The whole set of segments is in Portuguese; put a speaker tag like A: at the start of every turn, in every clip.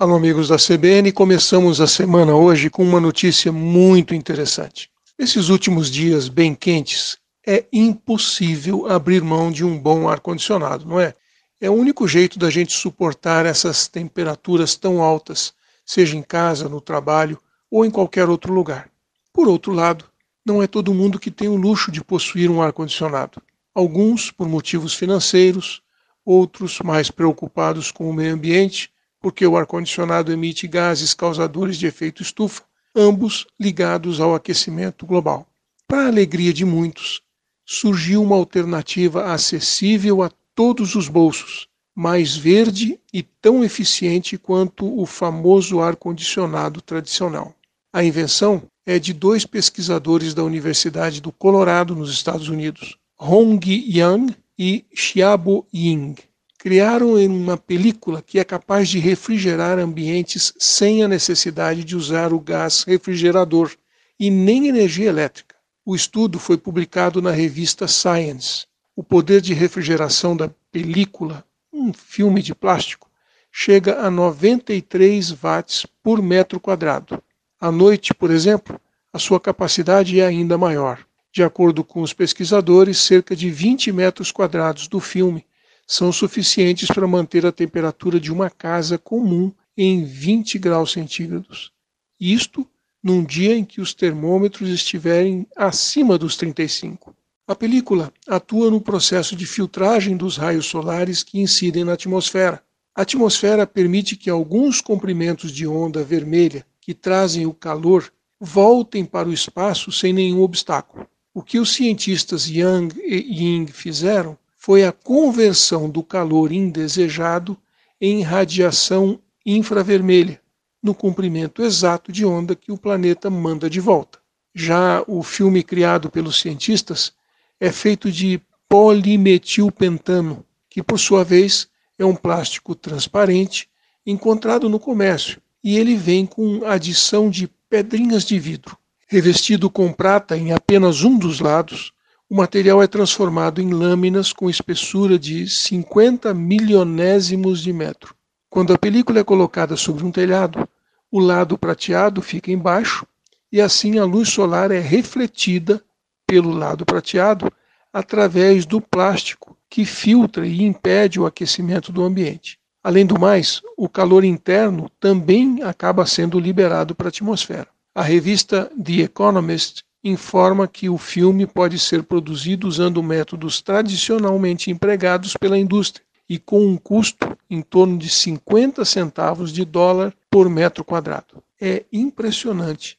A: Alô, amigos da CBN, começamos a semana hoje com uma notícia muito interessante. Nesses últimos dias bem quentes, é impossível abrir mão de um bom ar-condicionado, não é? É o único jeito da gente suportar essas temperaturas tão altas, seja em casa, no trabalho ou em qualquer outro lugar. Por outro lado, não é todo mundo que tem o luxo de possuir um ar-condicionado. Alguns por motivos financeiros, outros mais preocupados com o meio ambiente, porque o ar-condicionado emite gases causadores de efeito estufa, ambos ligados ao aquecimento global. Para a alegria de muitos, surgiu uma alternativa acessível a todos os bolsos, mais verde e tão eficiente quanto o famoso ar-condicionado tradicional. A invenção é de dois pesquisadores da Universidade do Colorado, nos Estados Unidos, Hong Yang e Xiaobo Ying, criaram uma película que é capaz de refrigerar ambientes sem a necessidade de usar o gás refrigerador e nem energia elétrica. O estudo foi publicado na revista Science. O poder de refrigeração da película, um filme de plástico, chega a 93 watts por metro quadrado. À noite, por exemplo, a sua capacidade é ainda maior. De acordo com os pesquisadores, cerca de 20 metros quadrados do filme são suficientes para manter a temperatura de uma casa comum em 20 graus centígrados. Isto num dia em que os termômetros estiverem acima dos 35. A película atua no processo de filtragem dos raios solares que incidem na atmosfera. A atmosfera permite que alguns comprimentos de onda vermelha que trazem o calor voltem para o espaço sem nenhum obstáculo. O que os cientistas Yang e Ying fizeram foi a conversão do calor indesejado em radiação infravermelha, no comprimento exato de onda que o planeta manda de volta. Já o filme criado pelos cientistas é feito de polimetilpentano, que por sua vez é um plástico transparente encontrado no comércio, e ele vem com adição de pedrinhas de vidro. Revestido com prata em apenas um dos lados, o material é transformado em lâminas com espessura de 50 milionésimos de metro. Quando a película é colocada sobre um telhado, o lado prateado fica embaixo e assim a luz solar é refletida pelo lado prateado através do plástico que filtra e impede o aquecimento do ambiente. Além do mais, o calor interno também acaba sendo liberado para a atmosfera. A revista The Economist informa que o filme pode ser produzido usando métodos tradicionalmente empregados pela indústria e com um custo em torno de 50 centavos de dólar por metro quadrado. É impressionante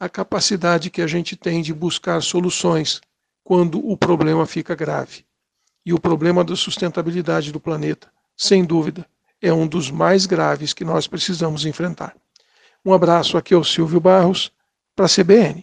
A: a capacidade que a gente tem de buscar soluções quando o problema fica grave. E o problema da sustentabilidade do planeta, sem dúvida, é um dos mais graves que nós precisamos enfrentar. Um abraço, aqui é o Silvio Barros, para a CBN.